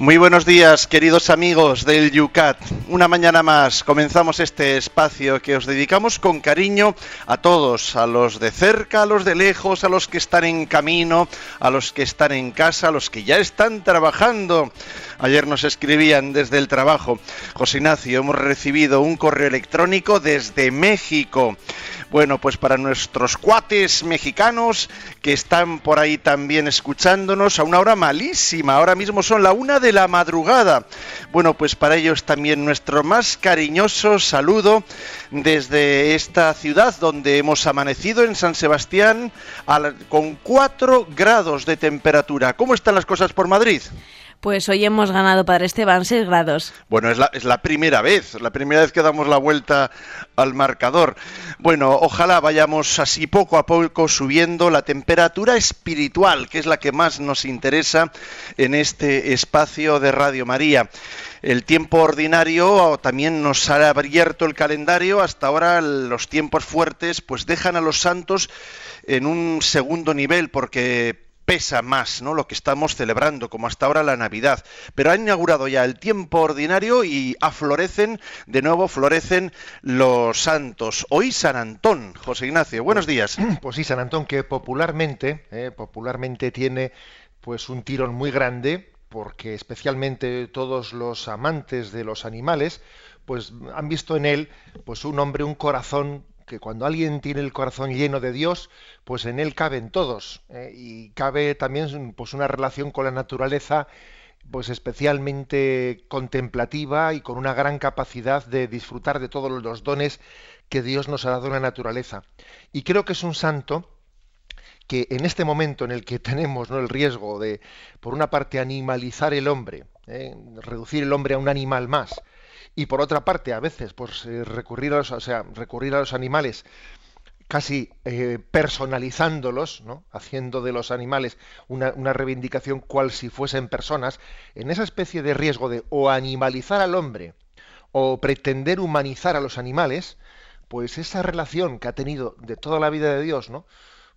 Muy buenos días, queridos amigos del Yucat. Una mañana más comenzamos este espacio que os dedicamos con cariño a todos, a los de cerca, a los de lejos, a los que están en camino, a los que están en casa, a los que ya están trabajando. Ayer nos escribían desde el trabajo. José Ignacio, hemos recibido un correo electrónico desde México. Bueno, pues para nuestros cuates mexicanos que están por ahí también escuchándonos a una hora malísima, ahora mismo son la una de la madrugada. Bueno, pues para ellos también nuestro más cariñoso saludo desde esta ciudad donde hemos amanecido en San Sebastián con cuatro grados de temperatura. ¿Cómo están las cosas por Madrid? Pues hoy hemos ganado Padre Esteban 6 grados. Bueno, es la, es la primera vez, la primera vez que damos la vuelta al marcador. Bueno, ojalá vayamos así poco a poco subiendo la temperatura espiritual, que es la que más nos interesa en este espacio de Radio María. El tiempo ordinario también nos ha abierto el calendario. Hasta ahora los tiempos fuertes pues dejan a los santos en un segundo nivel porque pesa más, ¿no? Lo que estamos celebrando, como hasta ahora la Navidad. Pero ha inaugurado ya el tiempo ordinario y aflorecen, de nuevo florecen los santos. Hoy San Antón, José Ignacio, buenos días. Pues sí, San Antón, que popularmente, eh, popularmente tiene pues un tirón muy grande, porque especialmente todos los amantes de los animales, pues han visto en él pues un hombre, un corazón que cuando alguien tiene el corazón lleno de Dios, pues en él caben todos ¿eh? y cabe también pues una relación con la naturaleza pues especialmente contemplativa y con una gran capacidad de disfrutar de todos los dones que Dios nos ha dado en la naturaleza. Y creo que es un santo que en este momento en el que tenemos ¿no? el riesgo de, por una parte, animalizar el hombre, ¿eh? reducir el hombre a un animal más, y por otra parte a veces pues eh, recurrir a los, o sea, recurrir a los animales casi eh, personalizándolos, ¿no? haciendo de los animales una, una, reivindicación cual si fuesen personas, en esa especie de riesgo de o animalizar al hombre o pretender humanizar a los animales, pues esa relación que ha tenido de toda la vida de Dios, ¿no?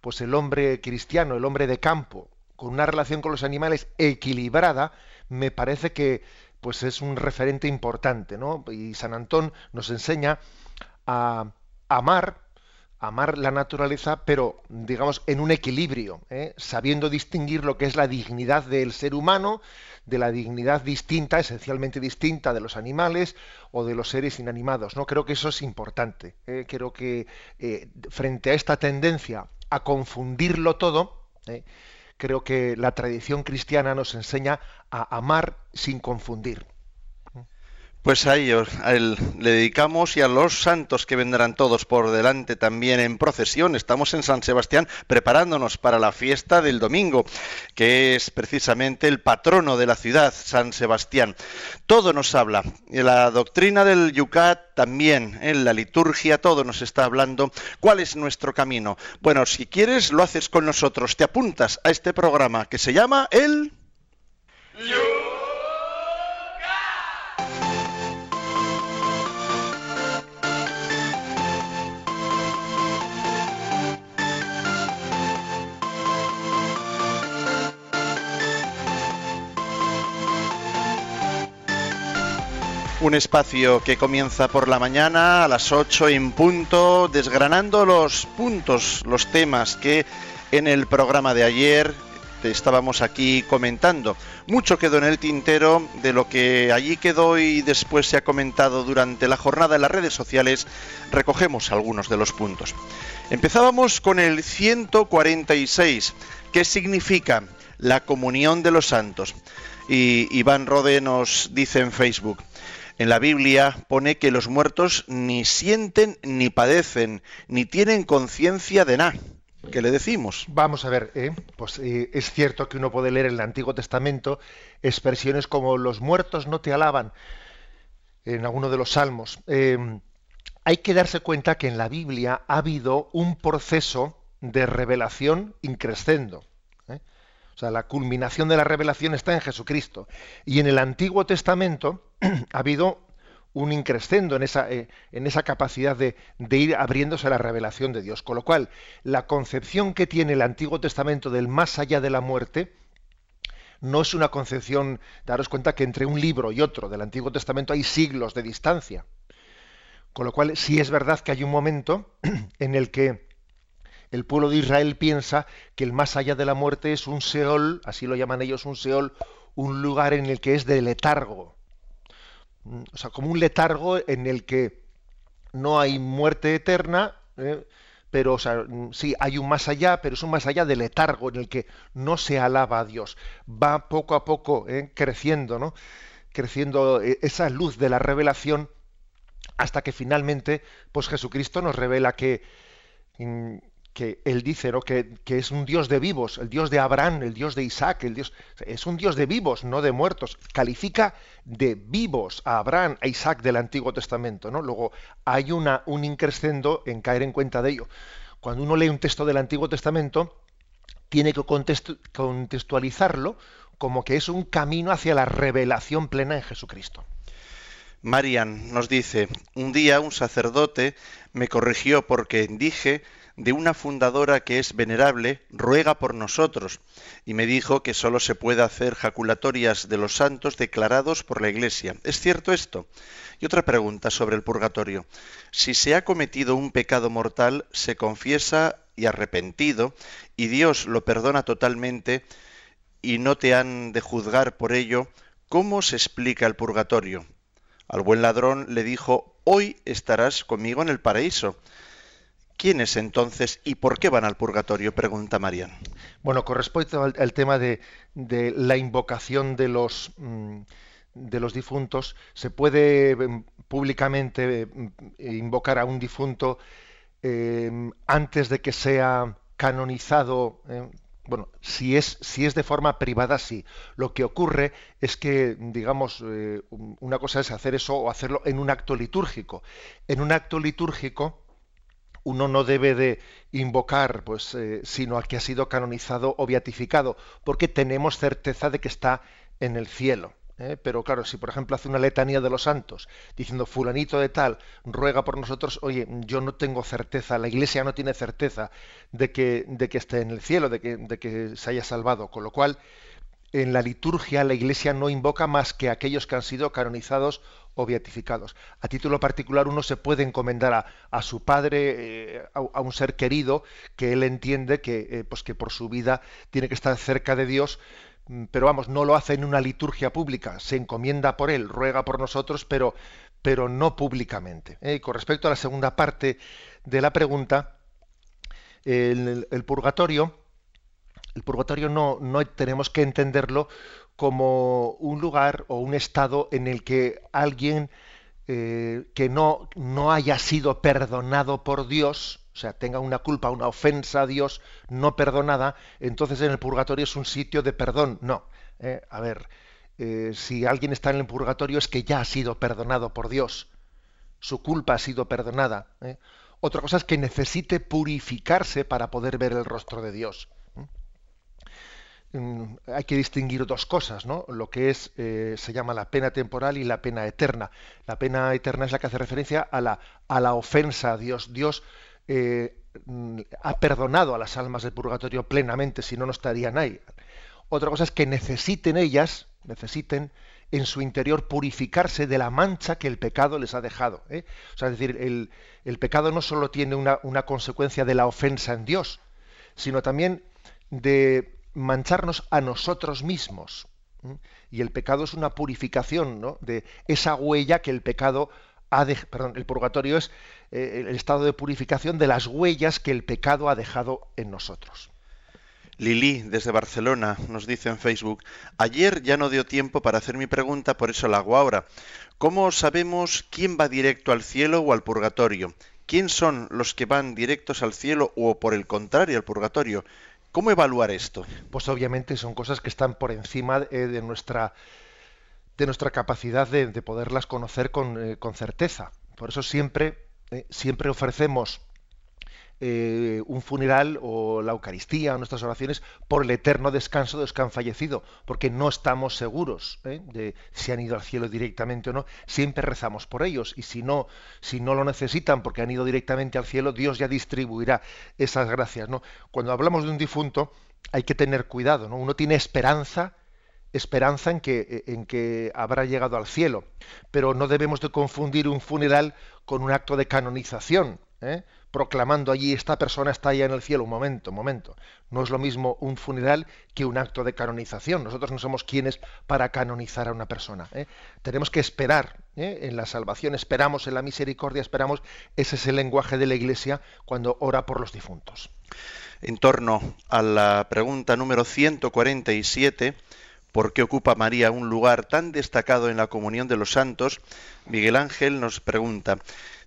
pues el hombre cristiano, el hombre de campo, con una relación con los animales equilibrada, me parece que pues es un referente importante, ¿no? Y San Antón nos enseña a amar, amar la naturaleza, pero digamos en un equilibrio, ¿eh? sabiendo distinguir lo que es la dignidad del ser humano de la dignidad distinta, esencialmente distinta de los animales o de los seres inanimados. No creo que eso es importante. ¿eh? Creo que eh, frente a esta tendencia a confundirlo todo, creo que la tradición cristiana nos enseña a amar sin confundir. Pues a ellos le dedicamos y a los santos que vendrán todos por delante también en procesión. Estamos en San Sebastián preparándonos para la fiesta del domingo, que es precisamente el patrono de la ciudad, San Sebastián. Todo nos habla. La doctrina del Yucat también, en la liturgia, todo nos está hablando. ¿Cuál es nuestro camino? Bueno, si quieres, lo haces con nosotros. Te apuntas a este programa que se llama el... Un espacio que comienza por la mañana a las 8 en punto, desgranando los puntos, los temas que en el programa de ayer estábamos aquí comentando. Mucho quedó en el tintero de lo que allí quedó y después se ha comentado durante la jornada en las redes sociales. Recogemos algunos de los puntos. Empezábamos con el 146, que significa la comunión de los santos. Y Iván Rode nos dice en Facebook, en la Biblia pone que los muertos ni sienten ni padecen, ni tienen conciencia de nada. ¿Qué le decimos? Vamos a ver, ¿eh? pues eh, es cierto que uno puede leer en el Antiguo Testamento expresiones como los muertos no te alaban en alguno de los salmos. Em, hay que darse cuenta que en la Biblia ha habido un proceso de revelación increscendo. ¿eh? O sea, la culminación de la revelación está en Jesucristo. Y en el Antiguo Testamento ha habido un increscendo en esa, eh, capacidad de, de, ir abriéndose a la revelación de Dios. Con lo cual, la concepción que tiene el Antiguo Testamento del más allá de la muerte no es una concepción, daros cuenta que entre un libro y otro del Antiguo Testamento hay siglos de distancia. Con lo cual, sí es verdad que hay un momento en el que el pueblo de Israel piensa que el más allá de la muerte es un Seol, así lo llaman ellos, un Seol, un lugar en el que es de letargo. O sea, como un letargo en el que no hay muerte eterna, ¿eh? pero o sea, sí, hay un más allá, pero es un más allá de letargo en el que no se alaba a Dios. Va poco a poco ¿eh? creciendo, ¿no? Creciendo eh, esa luz de la revelación hasta que finalmente, pues Jesucristo nos revela que, mm, que él dice ¿no? que, que, es un Dios de vivos, el Dios de Abraham, el Dios de Isaac, el Dios es un Dios de vivos, no de muertos. Califica de vivos a Abraham, a Isaac del Antiguo Testamento. ¿no? Luego hay una, un increscendo en caer en cuenta de ello. Cuando uno lee un texto del Antiguo Testamento, tiene que contextualizarlo como que es un camino hacia la revelación plena en Jesucristo. Marian nos dice, un día un sacerdote me corrigió porque dije de una fundadora que es venerable, ruega por nosotros, y me dijo que sólo se puede hacer jaculatorias de los santos declarados por la Iglesia. ¿Es cierto esto? Y otra pregunta sobre el purgatorio. Si se ha cometido un pecado mortal, se confiesa y arrepentido, y Dios lo perdona totalmente, y no te han de juzgar por ello, ¿cómo se explica el purgatorio? Al buen ladrón le dijo, hoy estarás conmigo en el paraíso. ¿Quiénes entonces y por qué van al purgatorio? Pregunta Marian. Bueno, con respecto al, tema de, la invocación de los, mm, de los difuntos, se puede mm, públicamente mm, invocar a un difunto eh, antes de que sea canonizado eh, bueno, si es, si es de forma privada, sí. Lo que ocurre es que, digamos, eh, una cosa es hacer eso o hacerlo en un acto litúrgico. En un acto litúrgico, uno no debe de invocar, pues, eh, sino al que ha sido canonizado o beatificado, porque tenemos certeza de que está en el cielo. ¿eh? pero claro, si por ejemplo hace una letanía de los santos, diciendo fulanito de tal, ruega por nosotros, oye, yo no tengo certeza, la iglesia no tiene certeza de que, de que esté en el cielo, de que, de que se haya salvado, con lo cual en la liturgia la iglesia no invoca más que aquellos que han sido canonizados o beatificados. A título particular uno se puede encomendar a, su padre, eh, a, un ser querido, que él entiende que, eh, pues que por su vida tiene que estar cerca de Dios, Mm, pero vamos, no lo hace en una liturgia pública, se encomienda por él, ruega por nosotros, pero, pero no públicamente. ¿eh? con respecto a la segunda parte de la pregunta, el, purgatorio, el purgatorio no, no tenemos que entenderlo como un lugar o un estado en el que alguien eh, que no, no haya sido perdonado por Dios, o sea, tenga una culpa, una ofensa a Dios no perdonada, entonces en el purgatorio es un sitio de perdón. No. Eh, a ver, eh, si alguien está en el purgatorio es que ya ha sido perdonado por Dios. Su culpa ha sido perdonada. ¿eh? Otra cosa es que necesite purificarse para poder ver el rostro de Dios. Mm, hay que distinguir dos cosas, ¿no? Lo que es se llama la pena temporal y la pena eterna. La pena eterna es la que hace referencia a la, a la ofensa a Dios. Dios eh, ha perdonado a las almas del purgatorio plenamente, si no, no estarían ahí. Otra cosa es que necesiten ellas, necesiten en su interior purificarse de la mancha que el pecado les ha dejado. ¿eh? O sea, es decir, el, pecado no solo tiene una, consecuencia de la ofensa en Dios, sino también de mancharnos a nosotros mismos. Y el pecado es una purificación de esa huella que el pecado perdón, el purgatorio es eh, el estado de purificación de las huellas que el pecado ha dejado en nosotros. Lili, desde Barcelona, nos dice en Facebook, ayer ya no dio tiempo para hacer mi pregunta, por eso la hago ahora. ¿Cómo sabemos quién va directo al cielo o al purgatorio? ¿Quién son los que van directos al cielo o por el contrario al purgatorio? ¿Cómo evaluar esto? Pues obviamente son cosas que están por encima eh, de nuestra de nuestra capacidad de, poderlas conocer con, eh, con, certeza. Por eso siempre, eh, siempre ofrecemos eh, un funeral o la Eucaristía o nuestras oraciones por el eterno descanso de los que han fallecido, porque no estamos seguros ¿eh? de si han ido al cielo directamente o no. Siempre rezamos por ellos y si no, si no lo necesitan porque han ido directamente al cielo, Dios ya distribuirá esas gracias. ¿no? Cuando hablamos de un difunto hay que tener cuidado, ¿no? Uno tiene esperanza esperanza en que, en que habrá llegado al cielo. Pero no debemos de confundir un funeral con un acto de canonización, ¿eh? Proclamando allí esta persona está ya en el cielo. Un momento, un momento. No es lo mismo un funeral que un acto de canonización. Nosotros no somos quienes para canonizar a una persona. ¿eh? Tenemos que esperar ¿eh? en la salvación, esperamos en la misericordia, esperamos. Ese es el lenguaje de la Iglesia cuando ora por los difuntos. En torno a la pregunta número 147, ¿por qué ocupa María un lugar tan destacado en la comunión de los santos? Miguel Ángel nos pregunta,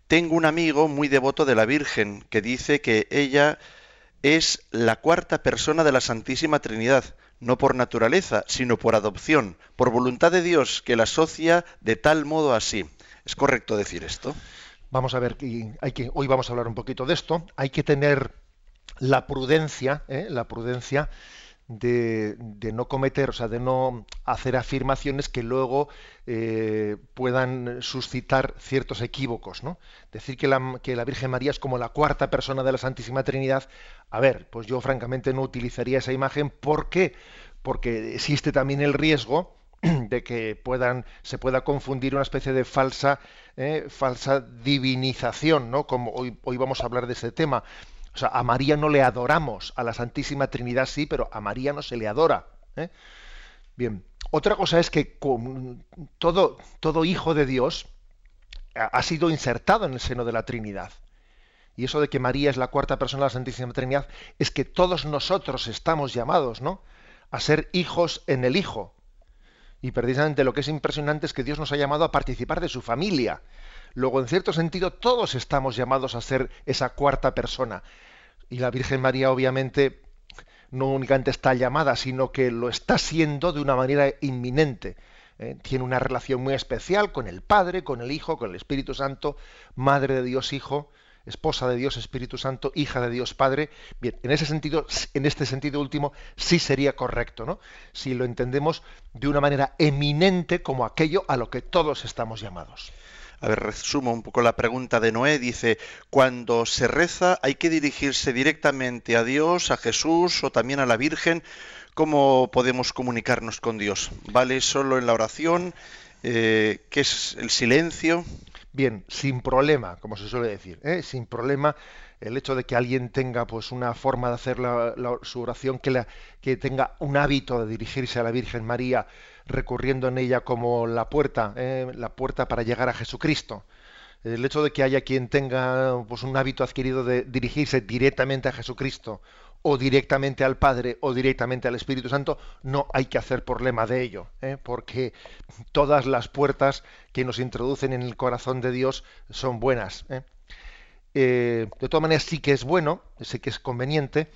tengo un amigo muy devoto de la Virgen que dice que ella es la cuarta persona de la Santísima Trinidad, no por naturaleza, sino por adopción, por voluntad de Dios que la asocia de tal modo así. ¿Es correcto decir esto? Vamos a ver, hay que, hoy vamos a hablar un poquito de esto. Hay que tener la prudencia, ¿eh? la prudencia de, no cometer, o sea, de no hacer afirmaciones que luego eh, puedan suscitar ciertos equívocos, ¿no? Decir que la, que la, Virgen María es como la cuarta persona de la Santísima Trinidad, a ver, pues yo francamente no utilizaría esa imagen, ¿por qué? Porque existe también el riesgo de que puedan se pueda confundir una especie de falsa eh, falsa divinización, ¿no? Como hoy, hoy vamos a hablar de ese tema o sea, a María no le adoramos, a la Santísima Trinidad sí, pero a María no se le adora. ¿eh? Bien, otra cosa es que todo, todo hijo de Dios ha sido insertado en el seno de la Trinidad. Y eso de que María es la cuarta persona de la Santísima Trinidad es que todos nosotros estamos llamados, ¿no? A ser hijos en el Hijo. Y precisamente lo que es impresionante es que Dios nos ha llamado a participar de su familia. Luego, en cierto sentido, todos estamos llamados a ser esa cuarta persona. Y la Virgen María, obviamente, no únicamente está llamada, sino que lo está siendo de una manera inminente. ¿eh? Tiene una relación muy especial con el Padre, con el Hijo, con el Espíritu Santo, Madre de Dios Hijo, esposa de Dios Espíritu Santo, hija de Dios Padre. Bien, en ese sentido, en este sentido último, sí sería correcto, ¿no? Si lo entendemos de una manera eminente como aquello a lo que todos estamos llamados. A ver, resumo un poco la pregunta de Noé. Dice, cuando se reza hay que dirigirse directamente a Dios, a Jesús o también a la Virgen. ¿Cómo podemos comunicarnos con Dios? ¿Vale solo en la oración? Eh, ¿Qué es el silencio? Bien, sin problema, como se suele decir, ¿eh? sin problema el hecho de que alguien tenga pues una forma de hacer su oración que, la, que tenga un hábito de dirigirse a la Virgen María recurriendo en ella como la puerta, ¿eh? la puerta para llegar a Jesucristo. El hecho de que haya quien tenga pues, un hábito adquirido de dirigirse directamente a Jesucristo o directamente al Padre o directamente al Espíritu Santo, no hay que hacer problema de ello, ¿eh? porque todas las puertas que nos introducen en el corazón de Dios son buenas. ¿eh? de todas maneras, sí que es bueno, sí que es conveniente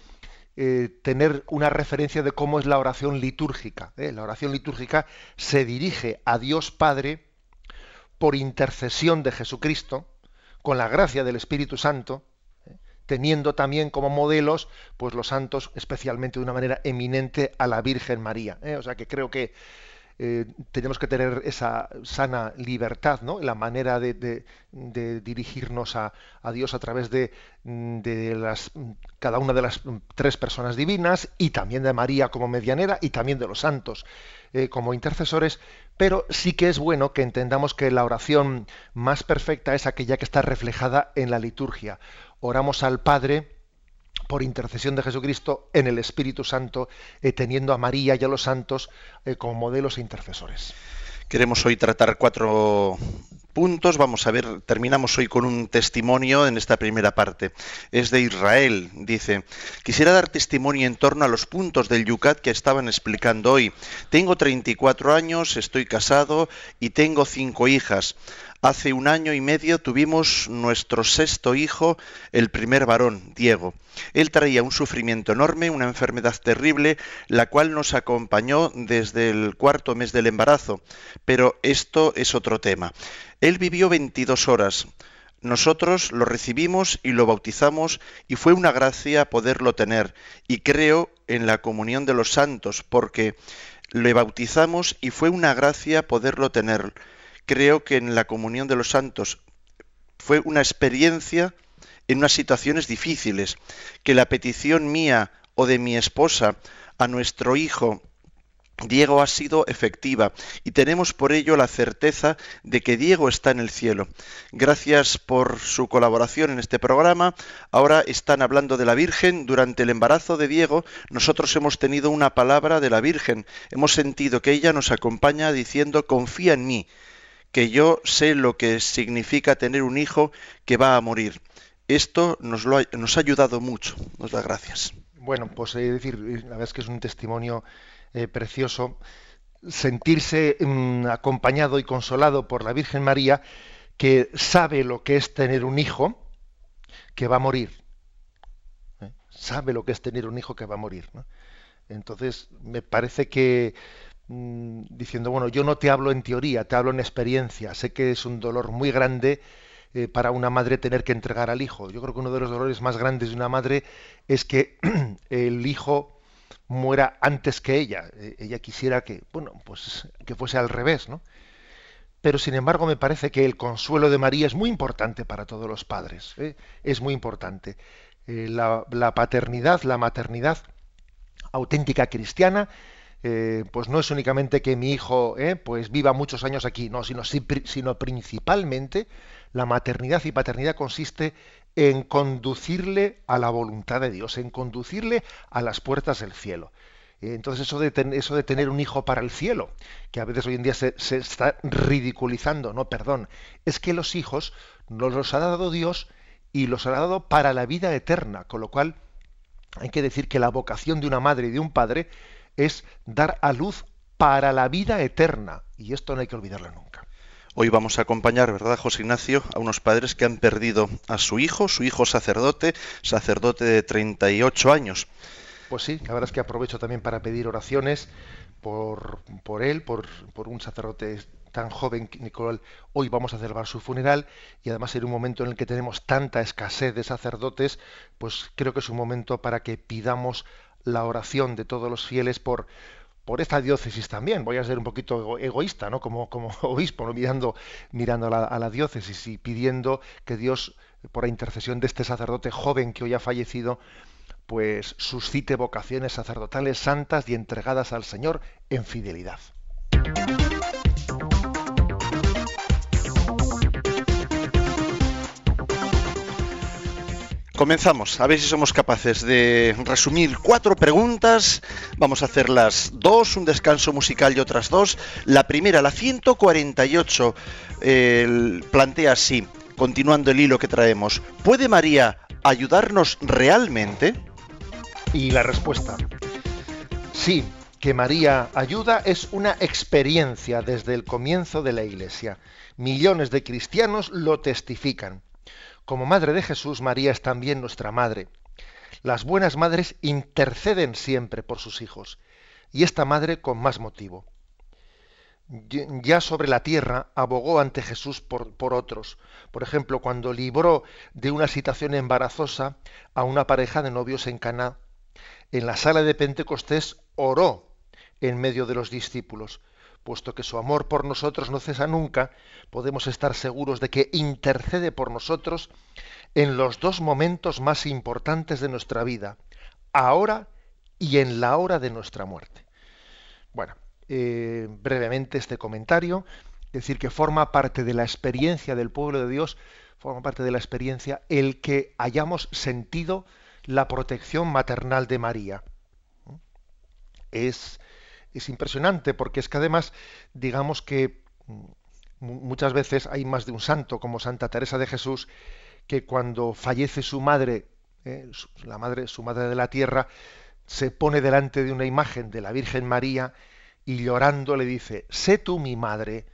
eh, tener una referencia de cómo es la oración litúrgica. ¿eh? La oración litúrgica se dirige a Dios Padre por intercesión de Jesucristo, con la gracia del Espíritu Santo, ¿eh? teniendo también como modelos pues los santos, especialmente de una manera eminente, a la Virgen María. O sea que creo que eh, tenemos que tener esa sana libertad, ¿no? La manera de, dirigirnos a, Dios a través de, las, cada una de las tres personas divinas y también de María como medianera y también de los santos eh, como intercesores, pero sí que es bueno que entendamos que la oración más perfecta es aquella que está reflejada en la liturgia. Oramos al Padre, por intercesión de Jesucristo en el Espíritu Santo, eh, teniendo a María y a los santos eh, como modelos e intercesores. Queremos hoy tratar cuatro puntos. Vamos a ver, terminamos hoy con un testimonio en esta primera parte. Es de Israel. Dice, quisiera dar testimonio en torno a los puntos del Yucat que estaban explicando hoy. Tengo 34 años, estoy casado y tengo cinco hijas. Hace un año y medio tuvimos nuestro sexto hijo, el primer varón, Diego. Él traía un sufrimiento enorme, una enfermedad terrible, la cual nos acompañó desde el cuarto mes del embarazo. Pero esto es otro tema. Él vivió 22 horas. nosotros lo recibimos y lo bautizamos y fue una gracia poderlo tener. Y creo en la comunión de los santos porque le bautizamos y fue una gracia poderlo tener. Creo que en la comunión de los santos fue una experiencia en unas situaciones difíciles, que la petición mía o de mi esposa a nuestro hijo Diego ha sido efectiva y tenemos por ello la certeza de que Diego está en el cielo. Gracias por su colaboración en este programa. Ahora están hablando de la Virgen. Durante el embarazo de Diego nosotros hemos tenido una palabra de la Virgen. Hemos sentido que ella nos acompaña diciendo confía en mí, que yo sé lo que significa tener un hijo que va a morir. Esto nos, lo ha, nos ha ayudado mucho. Nos da gracias. Bueno, pues es decir, la verdad es que es un testimonio eh, precioso sentirse mm, acompañado y consolado por la Virgen María, que sabe lo que es tener un hijo que va a morir. ¿eh? Sabe lo que es tener un hijo que va a morir. Entonces, me parece que mm, diciendo, bueno, yo no te hablo en teoría, te hablo en experiencia. Sé que es un dolor muy grande eh, para una madre tener que entregar al hijo. Yo creo que uno de los dolores más grandes de una madre es que el hijo muera antes que ella. Eh, ella quisiera que, bueno, pues que fuese al revés, ¿no? Pero sin embargo me parece que el consuelo de María es muy importante para todos los padres. ¿eh? Es muy importante. Eh, la, paternidad, la maternidad auténtica cristiana, pues no es únicamente que mi hijo pues viva muchos años aquí, no, sino, sino principalmente la maternidad y paternidad consiste en conducirle a la voluntad de Dios, en conducirle a las puertas del cielo. Eh, entonces eso de, eso de tener un hijo para el cielo, que a veces hoy en día se, está ridiculizando, no, perdón, es que los hijos nos los ha dado Dios y los ha dado para la vida eterna, con lo cual hay que decir que la vocación de una madre y de un padre es dar a luz para la vida eterna, y esto no hay que olvidarlo nunca. Hoy vamos a acompañar, ¿verdad, José Ignacio, a unos padres que han perdido a su hijo, su hijo sacerdote, sacerdote de 38 años. Pues sí, la verdad es que aprovecho también para pedir oraciones por, por él, por, por un sacerdote tan joven, Nicolás. Hoy vamos a celebrar su funeral y además en un momento en el que tenemos tanta escasez de sacerdotes, pues creo que es un momento para que pidamos la oración de todos los fieles por, por esta diócesis también. Voy a ser un poquito egoísta, ¿no? Como, como obispo, mirando, mirando a la, diócesis y pidiendo que Dios, por la intercesión de este sacerdote joven que hoy ha fallecido, pues suscite vocaciones sacerdotales santas y entregadas al Señor en fidelidad. Comenzamos, a ver si somos capaces de resumir cuatro preguntas. Vamos a hacerlas dos, un descanso musical y otras dos. La primera, la 148, plantea así, continuando el hilo que traemos. ¿Puede María ayudarnos realmente? Y la respuesta, sí, que María ayuda es una experiencia desde el comienzo de la Iglesia. Millones de cristianos lo testifican. Como madre de Jesús, María es también nuestra madre. Las buenas madres interceden siempre por sus hijos, y esta madre con más motivo. Ya sobre la tierra abogó ante Jesús por, otros. Por ejemplo, cuando libró de una situación embarazosa a una pareja de novios en Caná, en la sala de Pentecostés oró en medio de los discípulos puesto que su amor por nosotros no cesa nunca, podemos estar seguros de que intercede por nosotros en los dos momentos más importantes de nuestra vida, ahora y en la hora de nuestra muerte. Bueno, eh, brevemente este comentario, decir que forma parte de la experiencia del pueblo de Dios, forma parte de la experiencia el que hayamos sentido la protección maternal de María. Es es impresionante porque es que además, digamos que mm, muchas veces hay más de un santo, como Santa Teresa de Jesús, que cuando fallece su madre, eh, la madre, su madre de la tierra, se pone delante de una imagen de la Virgen María y llorando le dice, sé tú mi madre,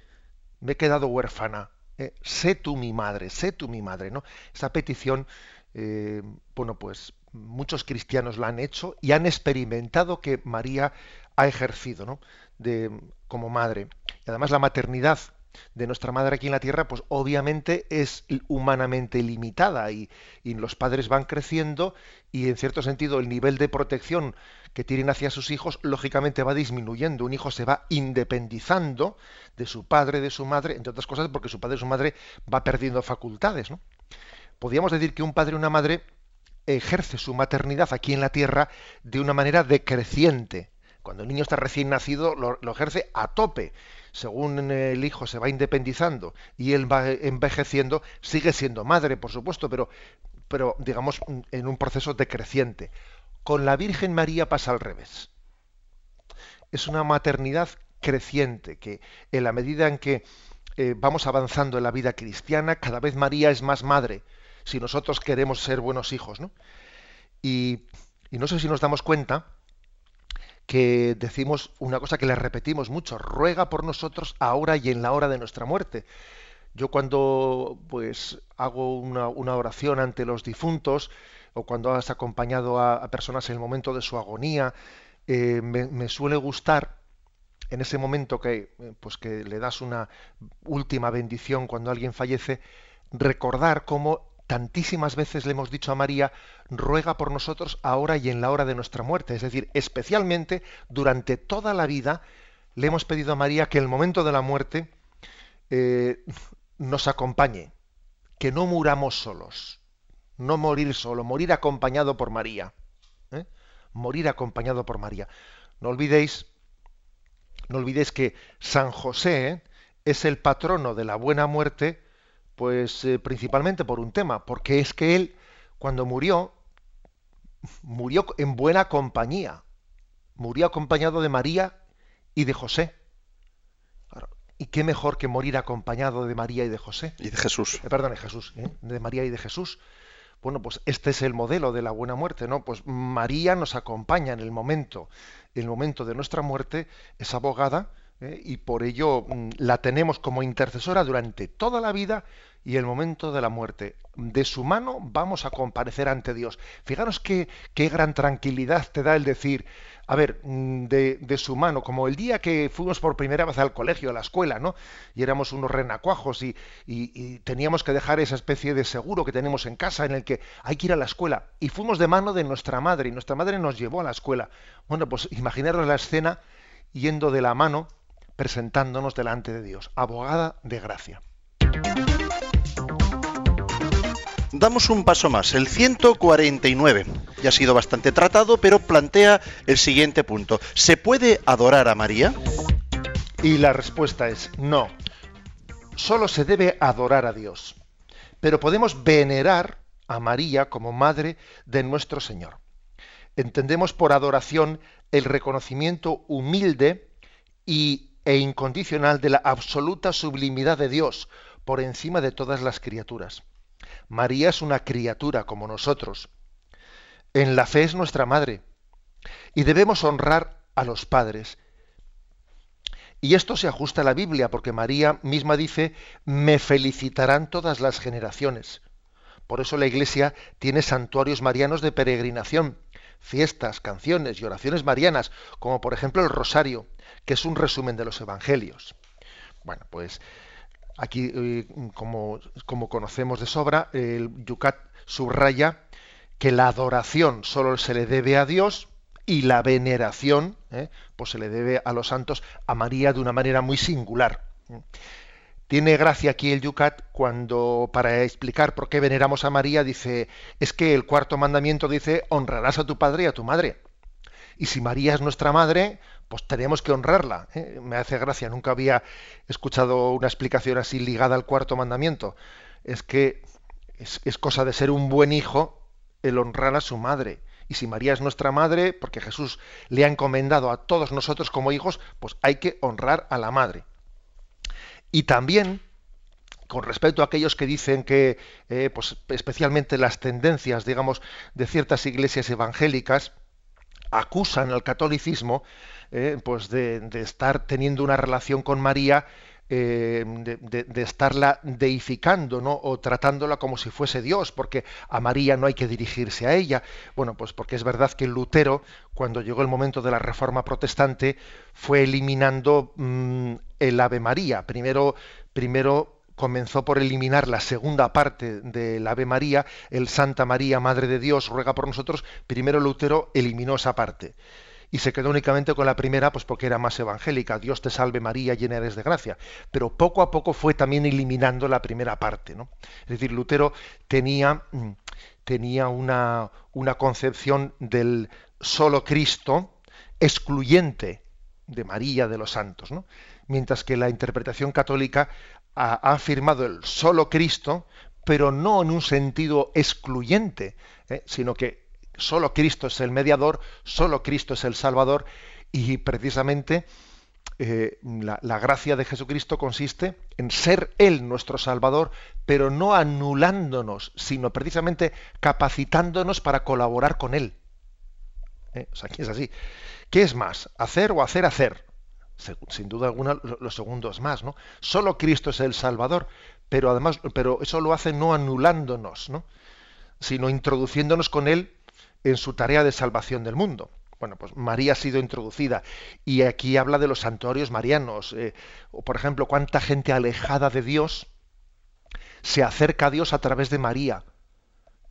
me he quedado huérfana, eh, sé tú mi madre, sé tú mi madre, ¿no? Esa petición, eh, bueno, pues muchos cristianos la han hecho y han experimentado que María ha ejercido ¿no? de, como madre. Y además la maternidad de nuestra madre aquí en la tierra, pues obviamente es humanamente limitada y, y, los padres van creciendo y en cierto sentido el nivel de protección que tienen hacia sus hijos lógicamente va disminuyendo. Un hijo se va independizando de su padre, de su madre, entre otras cosas porque su padre y su madre va perdiendo facultades. ¿no? Podríamos decir que un padre y una madre ejerce su maternidad aquí en la tierra de una manera decreciente. Cuando el niño está recién nacido lo, ejerce a tope según el hijo se va independizando y él va envejeciendo, sigue siendo madre, por supuesto, pero, pero digamos en un proceso decreciente. Con la Virgen María pasa al revés. Es una maternidad creciente, que en la medida en que eh, vamos avanzando en la vida cristiana, cada vez María es más madre, si nosotros queremos ser buenos hijos. ¿no? Y no sé si nos damos cuenta, que decimos una cosa que le repetimos mucho, ruega por nosotros ahora y en la hora de nuestra muerte. Yo cuando pues hago una, oración ante los difuntos o cuando has acompañado a, personas en el momento de su agonía, eh, me, suele gustar en ese momento que pues que le das una última bendición cuando alguien fallece, recordar cómo tantísimas veces le hemos dicho a María, ruega por nosotros ahora y en la hora de nuestra muerte. Es decir, especialmente durante toda la vida le hemos pedido a María que el momento de la muerte eh, nos acompañe, que no muramos solos, no morir solo, morir acompañado por María. ¿eh? Morir acompañado por María. No olvidéis, no olvidéis que San José es el patrono de la buena muerte pues eh, principalmente por un tema, porque es que él, cuando murió, murió en buena compañía. Murió acompañado de María y de José. ¿Y qué mejor que morir acompañado de María y de José? Y de Jesús. Eh, perdón, de Jesús, ¿eh? de María y de Jesús. Bueno, pues este es el modelo de la buena muerte, ¿no? Pues María nos acompaña en el momento, en el momento de nuestra muerte, es abogada, ¿eh? y por ello mm, la tenemos como intercesora durante toda la vida y el momento de la muerte. De su mano vamos a comparecer ante Dios. Fijaros qué, qué gran tranquilidad te da el decir, a ver, mm, de, de, su mano, como el día que fuimos por primera vez al colegio, a la escuela, ¿no? Y éramos unos renacuajos y, y, teníamos que dejar esa especie de seguro que tenemos en casa en el que hay que ir a la escuela. Y fuimos de mano de nuestra madre y nuestra madre nos llevó a la escuela. Bueno, pues imaginaros la escena yendo de la mano presentándonos delante de Dios, abogada de gracia. Damos un paso más, el 149. Ya ha sido bastante tratado, pero plantea el siguiente punto. ¿Se puede adorar a María? Y la respuesta es no. Solo se debe adorar a Dios. Pero podemos venerar a María como madre de nuestro Señor. Entendemos por adoración el reconocimiento humilde y e incondicional de la absoluta sublimidad de Dios por encima de todas las criaturas. María es una criatura como nosotros. En la fe es nuestra madre. Y debemos honrar a los padres. Y esto se ajusta a la Biblia, porque María misma dice, me felicitarán todas las generaciones. Por eso la Iglesia tiene santuarios marianos de peregrinación, fiestas, canciones y oraciones marianas, como por ejemplo el rosario que es un resumen de los evangelios. Bueno, pues aquí, eh, como, como, conocemos de sobra, el Yucat subraya que la adoración solo se le debe a Dios y la veneración eh, pues se le debe a los santos, a María de una manera muy singular. Tiene gracia aquí el Yucat cuando, para explicar por qué veneramos a María, dice, es que el cuarto mandamiento dice, honrarás a tu padre y a tu madre. Y si María es nuestra madre, pues tenemos que honrarla. ¿eh? Me hace gracia, nunca había escuchado una explicación así ligada al cuarto mandamiento. Es que es, cosa de ser un buen hijo el honrar a su madre. Y si María es nuestra madre, porque Jesús le ha encomendado a todos nosotros como hijos, pues hay que honrar a la madre. Y también, con respecto a aquellos que dicen que, eh, pues especialmente las tendencias, digamos, de ciertas iglesias evangélicas, acusan al catolicismo eh, pues de, estar teniendo una relación con María, eh, de, estarla deificando, ¿no? O tratándola como si fuese Dios, porque a María no hay que dirigirse a ella. Bueno, pues porque es verdad que Lutero, cuando llegó el momento de la reforma protestante, fue eliminando mm, el Ave María. Primero, primero comenzó por eliminar la segunda parte del Ave María, el Santa María, Madre de Dios, ruega por nosotros. Primero Lutero eliminó esa parte y se quedó únicamente con la primera, pues porque era más evangélica, Dios te salve María, llena eres de gracia. Pero poco a poco fue también eliminando la primera parte. ¿no? Es decir, Lutero tenía, mm, tenía una, una concepción del solo Cristo excluyente de María, de los santos, ¿no? mientras que la interpretación católica ha, afirmado el solo Cristo, pero no en un sentido excluyente, ¿eh? sino que Solo Cristo es el mediador, solo Cristo es el Salvador y precisamente eh, la, gracia de Jesucristo consiste en ser Él nuestro Salvador, pero no anulándonos, sino precisamente capacitándonos para colaborar con Él. ¿Eh? O sea, aquí es así. ¿Qué es más? ¿Hacer o hacer hacer? Sin duda alguna, lo segundo es más, ¿no? Solo Cristo es el Salvador, pero además, pero eso lo hace no anulándonos, ¿no? Sino introduciéndonos con Él en su tarea de salvación del mundo. Bueno, pues María ha sido introducida y aquí habla de los santuarios marianos. Eh, o por ejemplo, cuánta gente alejada de Dios se acerca a Dios a través de María.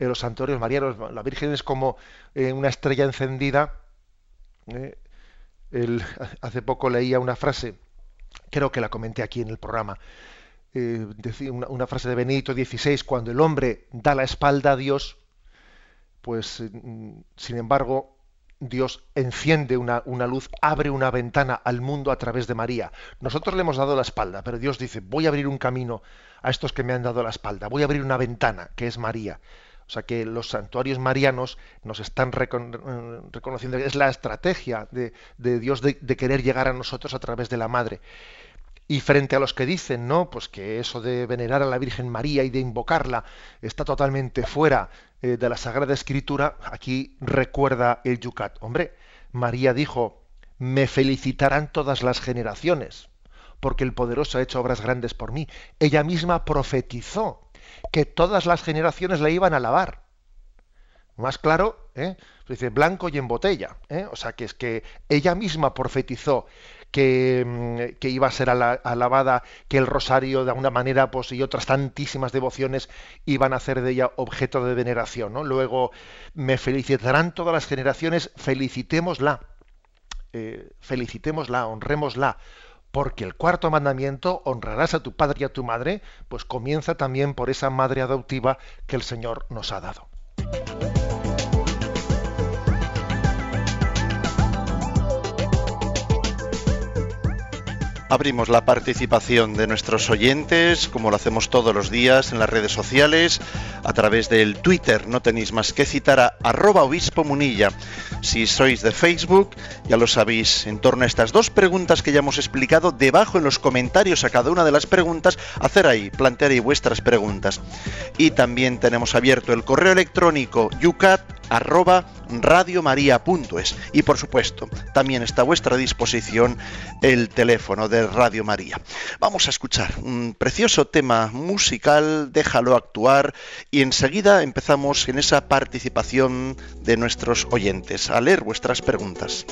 En los santuarios marianos, la Virgen es como eh, una estrella encendida. Eh, hace poco leía una frase, creo que la comenté aquí en el programa, una, una frase de Benedicto XVI, cuando el hombre da la espalda a Dios, pues mm, sin embargo Dios enciende una, luz, abre una ventana al mundo a través de María. Nosotros le hemos dado la espalda, pero Dios dice, voy a abrir un camino a estos que me han dado la espalda, voy a abrir una ventana, que es María. O sea que los santuarios marianos nos están mm, reconociendo es la estrategia de, Dios de, querer llegar a nosotros a través de la Madre. Y frente a los que dicen, no, pues que eso de venerar a la Virgen María y de invocarla está totalmente fuera eh, de la Sagrada Escritura, aquí recuerda el Yucat. Hombre, María dijo, me felicitarán todas las generaciones, porque el poderoso ha hecho obras grandes por mí. Ella misma profetizó que todas las generaciones la iban a alabar. Más claro, ¿eh? dice blanco y en botella. ¿eh? O sea que es que ella misma profetizó Mm, que, iba a ser alabada, que el rosario de alguna manera pues, y otras tantísimas devociones iban a hacer de ella objeto de veneración. Luego, me felicitarán todas las generaciones, felicitémosla, eh, felicitémosla, honrémosla, porque el cuarto mandamiento, honrarás a tu padre y a tu madre, pues comienza también por esa madre adoptiva que el Señor nos ha dado. Abrimos la participación de nuestros oyentes, como lo hacemos todos los días en las redes sociales, a través del Twitter. No tenéis más que citar a arroba obispo munilla. Si sois de Facebook, ya lo sabéis, en torno a estas dos preguntas que ya hemos explicado, debajo en los comentarios a cada una de las preguntas, hacer ahí, plantear ahí vuestras preguntas. Y también tenemos abierto el correo electrónico yucat arroba radiomaria.es y por supuesto también está a vuestra disposición el teléfono de Radio María. Vamos a escuchar un precioso tema musical, déjalo actuar y enseguida empezamos en esa participación de nuestros oyentes a leer vuestras preguntas.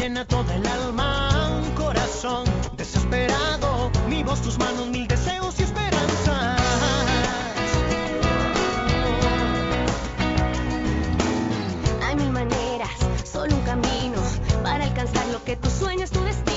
llena toda el alma, un corazón desesperado, mi voz, tus manos, mil deseos y esperanzas. Hay mil maneras, solo un camino para alcanzar lo que tus sueños, tu destino.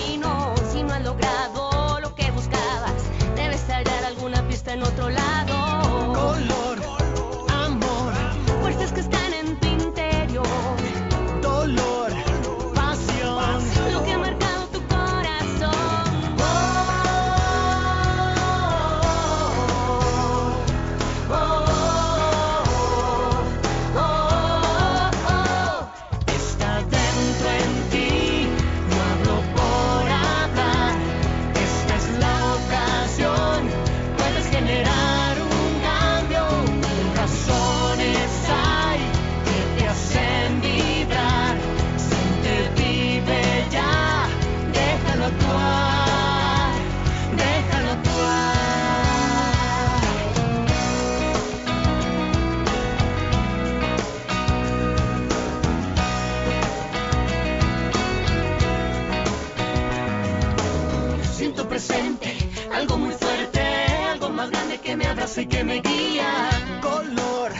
Que me abraza y que me guía. Color,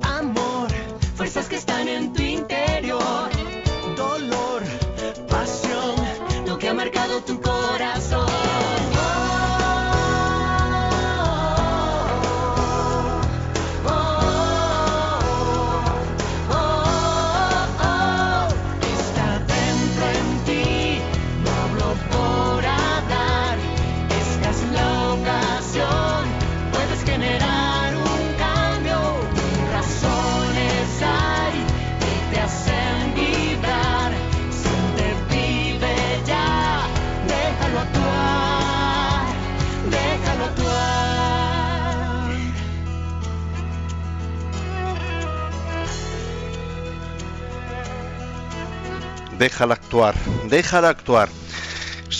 amor, fuerzas que están en tu interior. Dolor, pasión, lo que ha marcado tu corazón. Déjala actuar, déjala actuar.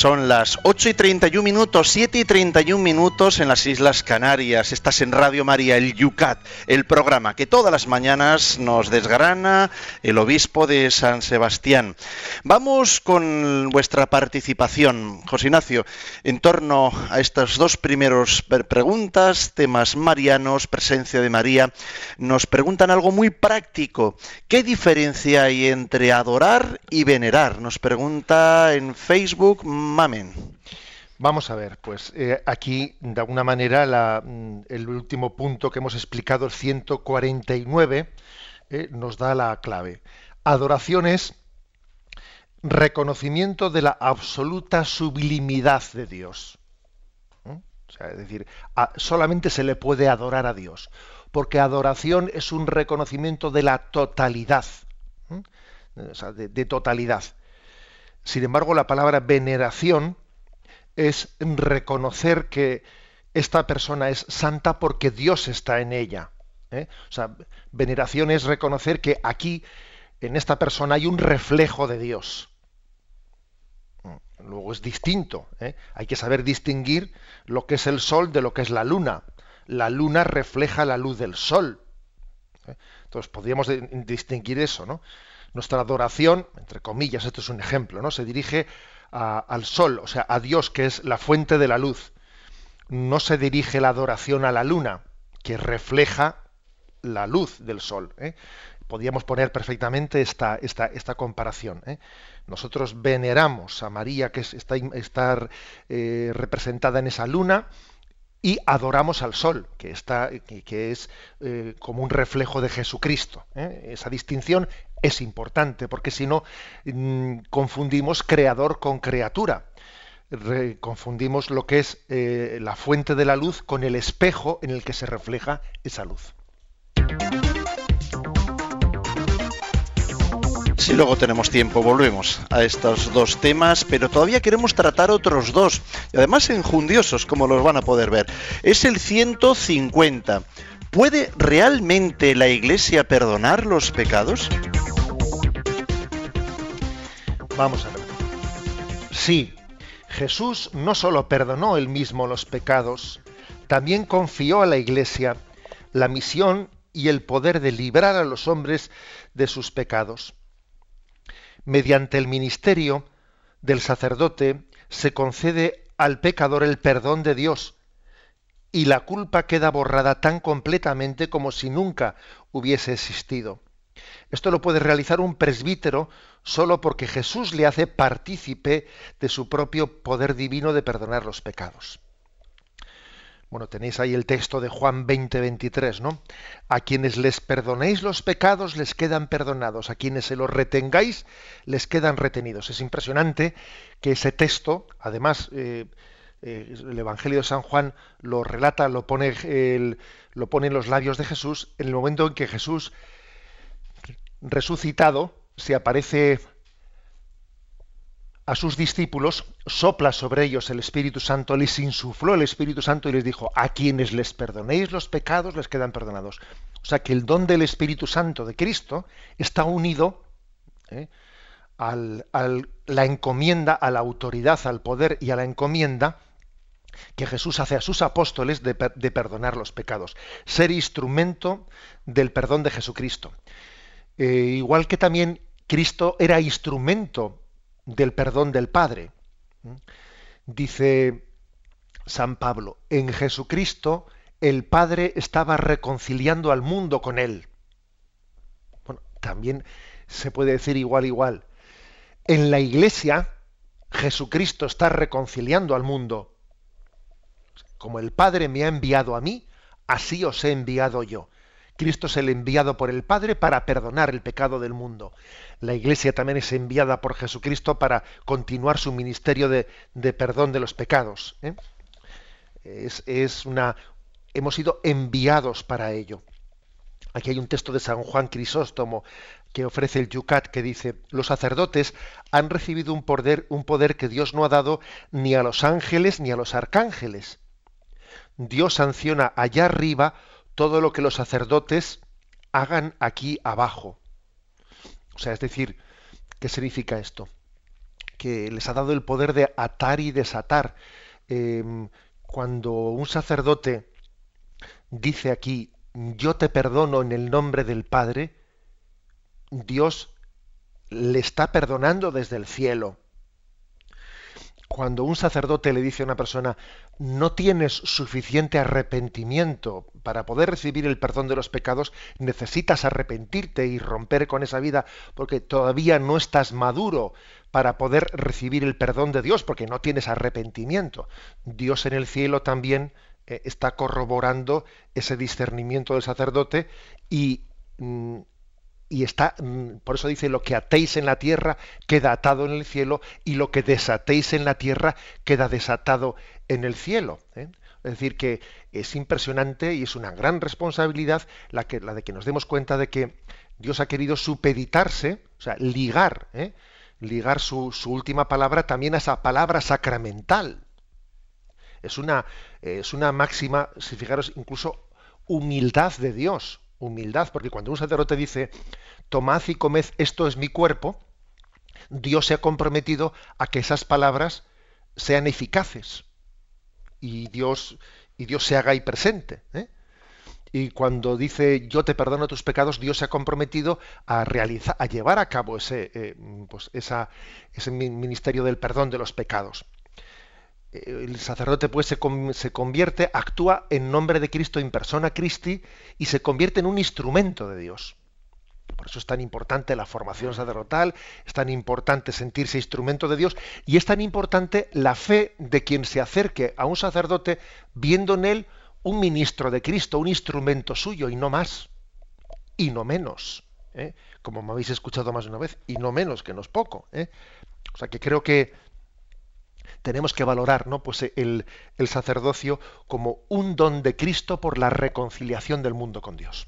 Son las 8 y 31 minutos, 7 y 31 minutos en las Islas Canarias. Estás en Radio María, el Yucat, el programa que todas las mañanas nos desgrana el obispo de San Sebastián. Vamos con vuestra participación, José Ignacio, en torno a estas dos primeros preguntas, temas marianos, presencia de María. Nos preguntan algo muy práctico. ¿Qué diferencia hay entre adorar y venerar? Nos pregunta en Facebook Mamen. Vamos a ver, pues eh, aquí de alguna manera mm, el último punto que hemos explicado, el 149, eh, nos da la clave. Adoración es reconocimiento de la absoluta sublimidad de Dios. ¿Mm? Es decir, solamente se le puede adorar a Dios, porque adoración es un reconocimiento de la totalidad, ¿Mm? o sea, de totalidad. Sin embargo, la palabra veneración es reconocer que esta persona es santa porque Dios está en ella. ¿eh? O sea, veneración es reconocer que aquí, en esta persona, hay un reflejo de Dios. Mm, Luego es distinto. ¿eh? Hay que saber distinguir lo que es el sol de lo que es la luna. La luna refleja la luz del sol. ¿eh? Entonces podríamos distinguir eso, ¿no? Nuestra adoración, entre comillas, esto es un ejemplo, ¿no? Se dirige al sol, o sea, a Dios, que es la fuente de la luz. No se dirige la adoración a la luna, que refleja la luz del sol. ¿eh? Podríamos poner perfectamente esta, esta, esta comparación. ¿eh? Nosotros veneramos a María, que es- está, está, eh, representada en esa luna, y adoramos al sol, que, está, que, es eh, como un reflejo de Jesucristo. ¿eh? Esa distinción es importante, porque si no, mm, confundimos creador con criatura. Confundimos lo que es eh, la fuente de la luz con el espejo en el que se refleja esa luz. Si luego tenemos tiempo, volvemos a estos dos temas, pero todavía queremos tratar otros dos, y además enjundiosos, como los van a poder ver. Es el 150. ¿Puede realmente la Iglesia perdonar los pecados? Vamos a ver. Sí, Jesús no solo perdonó él mismo los pecados, también confió a la Iglesia la misión y el poder de librar a los hombres de sus pecados. Mediante el ministerio del sacerdote se concede al pecador el perdón de Dios y la culpa queda borrada tan completamente como si nunca hubiese existido. Esto lo puede realizar un presbítero solo porque Jesús le hace partícipe de su propio poder divino de perdonar los pecados. Bueno, tenéis ahí el texto de Juan 20, 23, ¿no? A quienes les perdonéis los pecados les quedan perdonados, a quienes se los retengáis les quedan retenidos. Es impresionante que ese texto, además, eh, eh, el Evangelio de San Juan lo relata, lo pone, lo pone en los labios de Jesús, en el momento en que Jesús resucitado se aparece a sus discípulos, sopla sobre ellos el Espíritu Santo, les insufló el Espíritu Santo y les dijo, a quienes les perdonéis los pecados les quedan perdonados. O sea que el don del Espíritu Santo de Cristo está unido ¿eh? al- la encomienda, a la autoridad, al poder y a la encomienda que Jesús hace a sus apóstoles de perdonar los pecados, ser instrumento del perdón de Jesucristo. Eh, igual que también Cristo era instrumento del perdón del Padre. ¿Mm? Dice San Pablo, en Jesucristo el Padre estaba reconciliando al mundo con él. Bueno, también se puede decir igual igual. En la iglesia Jesucristo está reconciliando al mundo. Como el Padre me ha enviado a mí, así os he enviado yo. Cristo es el enviado por el Padre para perdonar el pecado del mundo. La Iglesia también es enviada por Jesucristo para continuar su ministerio de, perdón de los pecados. ¿eh? Es, es, una, hemos sido enviados para ello. Aquí hay un texto de San Juan Crisóstomo que ofrece el Yucat que dice, los sacerdotes han recibido un poder, un poder que Dios no ha dado ni a los ángeles ni a los arcángeles. Dios sanciona allá arriba todo lo que los sacerdotes hagan aquí abajo. O sea, es decir, ¿qué significa esto? Que les ha dado el poder de atar y desatar. Em, cuando un sacerdote dice aquí, yo te perdono en el nombre del Padre, Dios le está perdonando desde el cielo. Cuando un sacerdote le dice a una persona, no tienes suficiente arrepentimiento para poder recibir el perdón de los pecados, necesitas arrepentirte y romper con esa vida porque todavía no estás maduro para poder recibir el perdón de Dios porque no tienes arrepentimiento. Dios en el cielo también eh, está corroborando ese discernimiento del sacerdote y, mm, y está, mm, por eso dice, lo que atéis en la tierra queda atado en el cielo y lo que desatéis en la tierra queda desatado en el cielo. ¿eh? Es decir, que es impresionante y es una gran responsabilidad la, que, la de que nos demos cuenta de que Dios ha querido supeditarse, o sea, ligar, ¿eh? ligar su, su, última palabra también a esa palabra sacramental. Es una, es una máxima, si fijaros, incluso humildad de Dios. Humildad, porque cuando un sacerdote dice, tomad y comed, esto es mi cuerpo, Dios se ha comprometido a que esas palabras sean eficaces y Dios, y Dios se haga ahí presente. ¿eh? Y cuando dice yo te perdono tus pecados, Dios se ha comprometido a realizar, a llevar a cabo ese, eh, pues esa, ese ministerio del perdón de los pecados el sacerdote pues se, se, convierte, actúa en nombre de Cristo, en persona Christi, y se convierte en un instrumento de Dios. Por eso es tan importante la formación sacerdotal, es tan importante sentirse instrumento de Dios, y es tan importante la fe de quien se acerque a un sacerdote viendo en él un ministro de Cristo, un instrumento suyo, y no más, y no menos. ¿eh? Como me habéis escuchado más de una vez, y no menos, que no es poco. ¿eh? O sea que creo que tenemos que valorar ¿no? pues el, el sacerdocio como un don de Cristo por la reconciliación del mundo con Dios.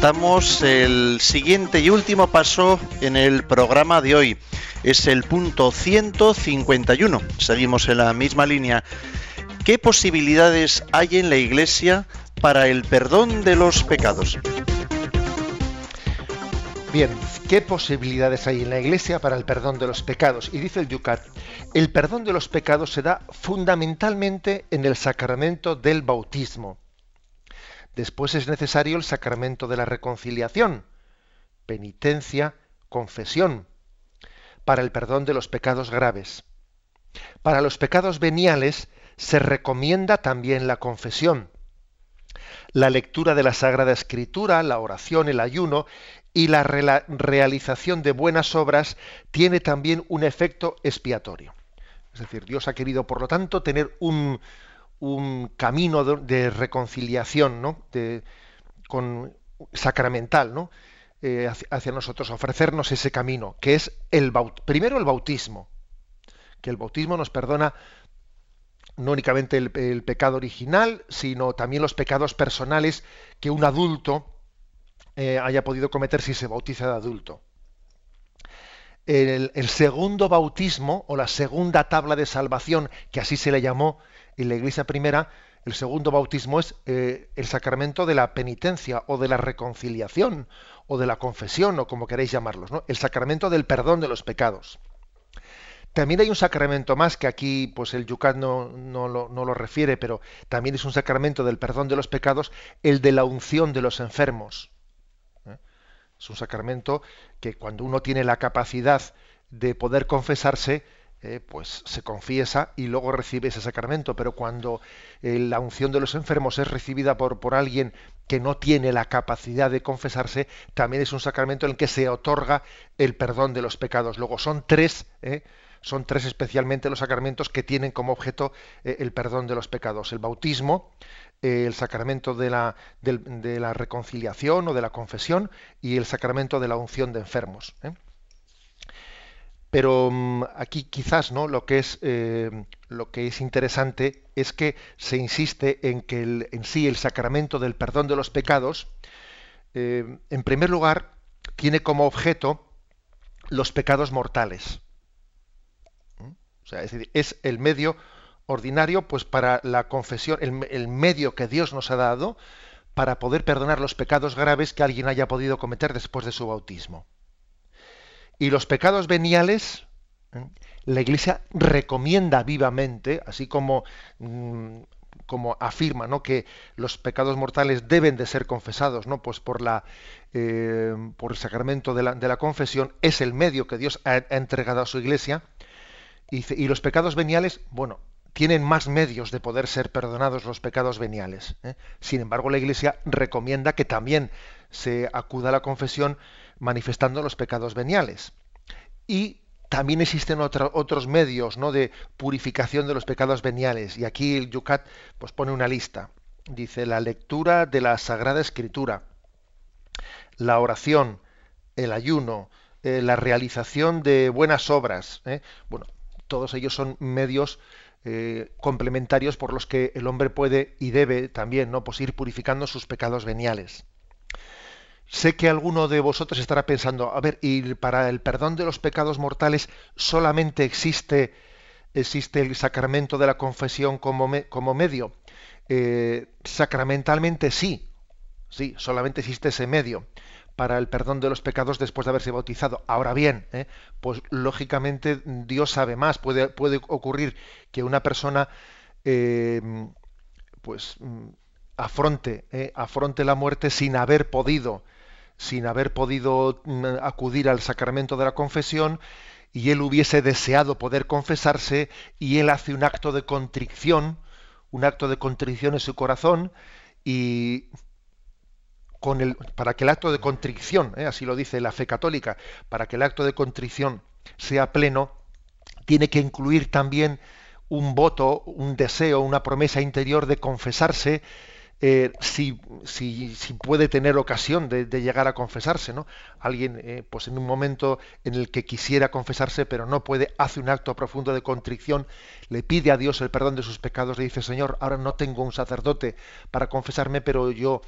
Damos el siguiente y último paso en el programa de hoy. Es el punto 151. Seguimos en la misma línea. ¿Qué posibilidades hay en la Iglesia para el perdón de los pecados? Bien, ¿qué posibilidades hay en la Iglesia para el perdón de los pecados? Y dice el Yucat, el perdón de los pecados se da fundamentalmente en el sacramento del bautismo. Después es necesario el sacramento de la reconciliación, penitencia, confesión, para el perdón de los pecados graves. Para los pecados veniales se recomienda también la confesión, la lectura de la Sagrada Escritura, la oración, el ayuno y la realización de buenas obras tiene también un efecto expiatorio. Es decir, Dios ha querido, por lo tanto, tener un, camino de, reconciliación ¿no? con, sacramental ¿no? Eh, hacia, nosotros, ofrecernos ese camino, que es el primero el bautismo, que el bautismo nos perdona no únicamente el pecado original, sino también los pecados personales que un adulto eh, haya podido cometer si se bautiza de adulto. El, segundo bautismo o la segunda tabla de salvación, que así se le llamó en la iglesia primera, el segundo bautismo es eh, el sacramento de la penitencia o de la reconciliación o de la confesión o como queréis llamarlos, ¿no? el sacramento del perdón de los pecados. También hay un sacramento más que aquí pues el Yucat no, lo, refiere, pero también es un sacramento del perdón de los pecados, el de la unción de los enfermos. Es un sacramento que cuando uno tiene la capacidad de poder confesarse, eh, pues se confiesa y luego recibe ese sacramento. Pero cuando eh, la unción de los enfermos es recibida por, por alguien que no tiene la capacidad de confesarse, también es un sacramento en el que se otorga el perdón de los pecados. Luego son tres, ¿eh? son tres especialmente los sacramentos que tienen como objeto el perdón de los pecados. El bautismo, el sacramento de la, de la, reconciliación o de la confesión y el sacramento de la unción de enfermos. Pero mm, aquí quizás no lo que es eh, lo que es interesante es que se insiste en que en sí el sacramento del perdón de los pecados, eh, en primer lugar, tiene como objeto los pecados mortales. O sea, es decir, es el medio ordinario, pues para la confesión, el, el medio que Dios nos ha dado para poder perdonar los pecados graves que alguien haya podido cometer después de su bautismo. Y los pecados veniales, ¿eh? la Iglesia recomienda vivamente, así como, mm, como afirma ¿no? que los pecados mortales deben de ser confesados ¿no? pues por, la, eh, por el sacramento de la, de la, confesión, es el medio que Dios ha, entregado a su Iglesia. Y, y, los pecados veniales, bueno, tienen más medios de poder ser perdonados los pecados veniales. ¿eh? Sin embargo, la Iglesia recomienda que también se acuda a la confesión manifestando los pecados veniales. Y también existen otros medios ¿no? de purificación de los pecados veniales. Y aquí el Yucat pues, pone una lista. Dice la lectura de la Sagrada Escritura, la oración, el ayuno, eh, la realización de buenas obras. ¿eh? Bueno, todos ellos son medios eh, complementarios por los que el hombre puede y debe también ¿no? pues ir purificando sus pecados veniales. Sé que alguno de vosotros estará pensando, a ver, y para el perdón de los pecados mortales solamente existe, existe el sacramento de la confesión como, como medio. Eh, sacramentalmente sí, sí, solamente existe ese medio para el perdón de los pecados después de haberse bautizado. Ahora bien, eh, pues lógicamente Dios sabe más. Puede, puede ocurrir que una persona eh, pues mm, afronte, afronte la muerte sin haber podido sin haber podido mm, acudir al sacramento de la confesión y él hubiese deseado poder confesarse y él hace un acto de contrición, un acto de contrición en su corazón y para que el acto de contrición, ¿eh? así lo dice la fe católica, para que el acto de contrición sea pleno, tiene que incluir también un voto, un deseo, una promesa interior de confesarse eh, si, si, puede tener ocasión de, llegar a confesarse. Alguien, eh, pues en un momento en el que quisiera confesarse, pero no puede, hace un acto profundo de contrición, le pide a Dios el perdón de sus pecados, le dice, Señor, ahora no tengo un sacerdote para confesarme, pero yo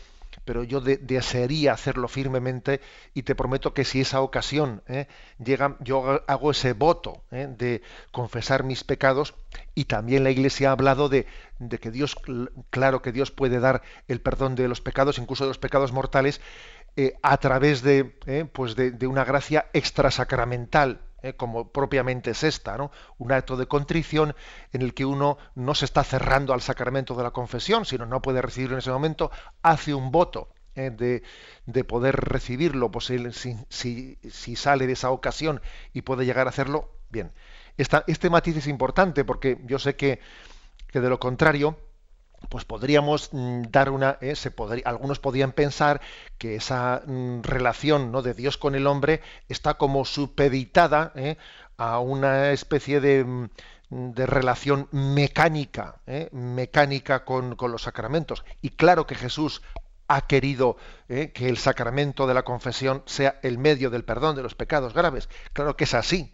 pero yo desearía hacerlo firmemente y te prometo que si esa ocasión ¿eh? llega, yo hago ese voto ¿eh? de confesar mis pecados y también la Iglesia ha hablado de, que Dios, claro que Dios puede dar el perdón de los pecados, incluso de los pecados mortales, eh, a través de, pues de, de una gracia extrasacramental, ¿eh? como propiamente es esta, un acto de contrición en el que uno no se está cerrando al sacramento de la confesión, sino no puede recibirlo en ese momento, hace un voto ¿eh? de, de, poder recibirlo, pues si, sale de esa ocasión y puede llegar a hacerlo, bien. Este matiz es importante porque yo sé que de lo contrario, pues podríamos mm, dar una eh, se podría, algunos podrían pensar que esa mm, relación no de Dios con el hombre está como supeditada eh, a una especie de, mm, de relación mecánica eh, mecánica con, con, los sacramentos. Y claro que Jesús ha querido que el sacramento de la confesión sea el medio del perdón de los pecados graves. Claro que es así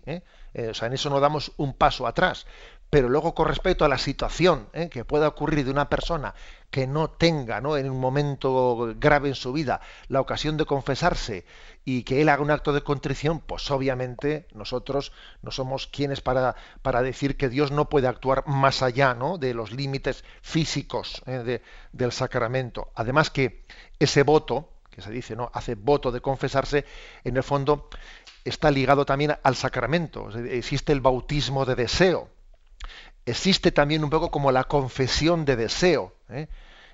o sea en eso no damos un paso atrás pero luego con respecto a la situación ¿eh? que pueda ocurrir de una persona que no tenga ¿no? en un momento grave en su vida la ocasión de confesarse y que él haga un acto de contrición, pues obviamente nosotros no somos quienes para, para decir que Dios no puede actuar más allá ¿no? de los límites físicos ¿eh? del sacramento. Además que ese voto, que se dice, ¿no? hace voto de confesarse, en el fondo está ligado también al sacramento. Existe el bautismo de deseo existe también un poco como la confesión de deseo, ¿eh?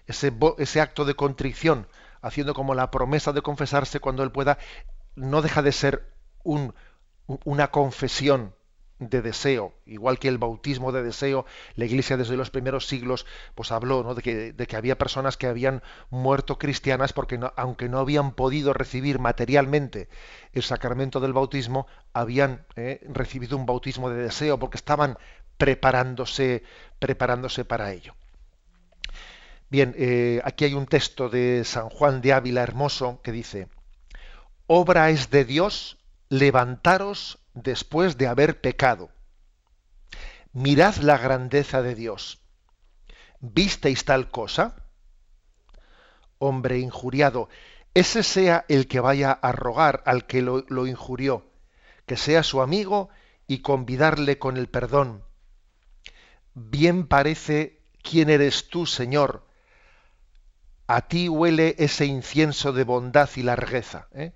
ese, ese acto de contrición, haciendo como la promesa de confesarse cuando él pueda, no deja de ser un una confesión de deseo, igual que el bautismo de deseo, la Iglesia desde los primeros siglos pues habló de, que, de, que, había personas que habían muerto cristianas porque no, aunque no habían podido recibir materialmente el sacramento del bautismo, habían eh, recibido un bautismo de deseo porque estaban preparándose, preparándose para ello. Bien, eh, aquí hay un texto de San Juan de Ávila hermoso que dice, obra es de Dios levantaros después de haber pecado. Mirad la grandeza de Dios. ¿Visteis tal cosa? Hombre injuriado, ese sea el que vaya a rogar al que lo, lo injurió, que sea su amigo y convidarle con el perdón. Bien parece quién eres tú, Señor. A ti huele ese incienso de bondad y largueza. ¿eh?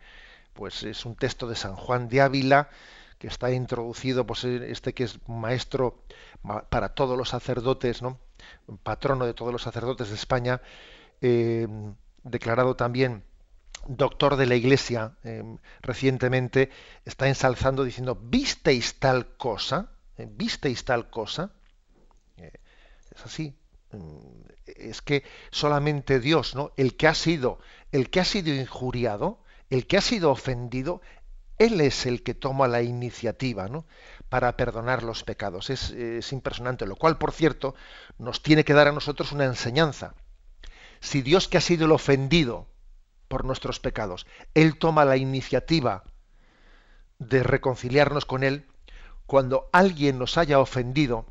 Pues es un texto de San Juan de Ávila, que está introducido, pues este que es maestro para todos los sacerdotes, ¿no? patrono de todos los sacerdotes de España, eh, declarado también doctor de la Iglesia eh, recientemente, está ensalzando diciendo, ¿visteis tal cosa? ¿Eh? ¿Visteis tal cosa? Es así. Mm, es que solamente Dios, ¿no? El que ha sido, el que ha sido injuriado, el que ha sido ofendido, él es el que toma la iniciativa ¿no? para perdonar los pecados. Es, es, impresionante, lo cual, por cierto, nos tiene que dar a nosotros una enseñanza. Si Dios que ha sido el ofendido por nuestros pecados, Él toma la iniciativa de reconciliarnos con Él, cuando alguien nos haya ofendido,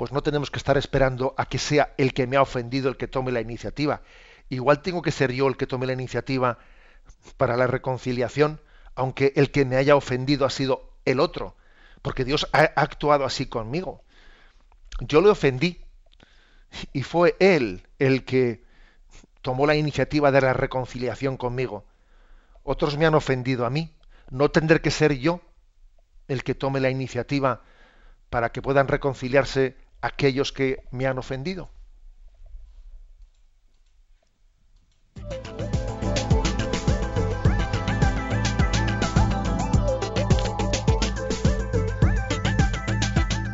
pues no tenemos que estar esperando a que sea el que me ha ofendido el que tome la iniciativa. Igual tengo que ser yo el que tome la iniciativa para la reconciliación, aunque el que me haya ofendido ha sido el otro, porque Dios ha actuado así conmigo. Yo le ofendí y fue Él el que tomó la iniciativa de la reconciliación conmigo. Otros me han ofendido a mí. No tendré que ser yo el que tome la iniciativa para que puedan reconciliarse aquellos que me han ofendido.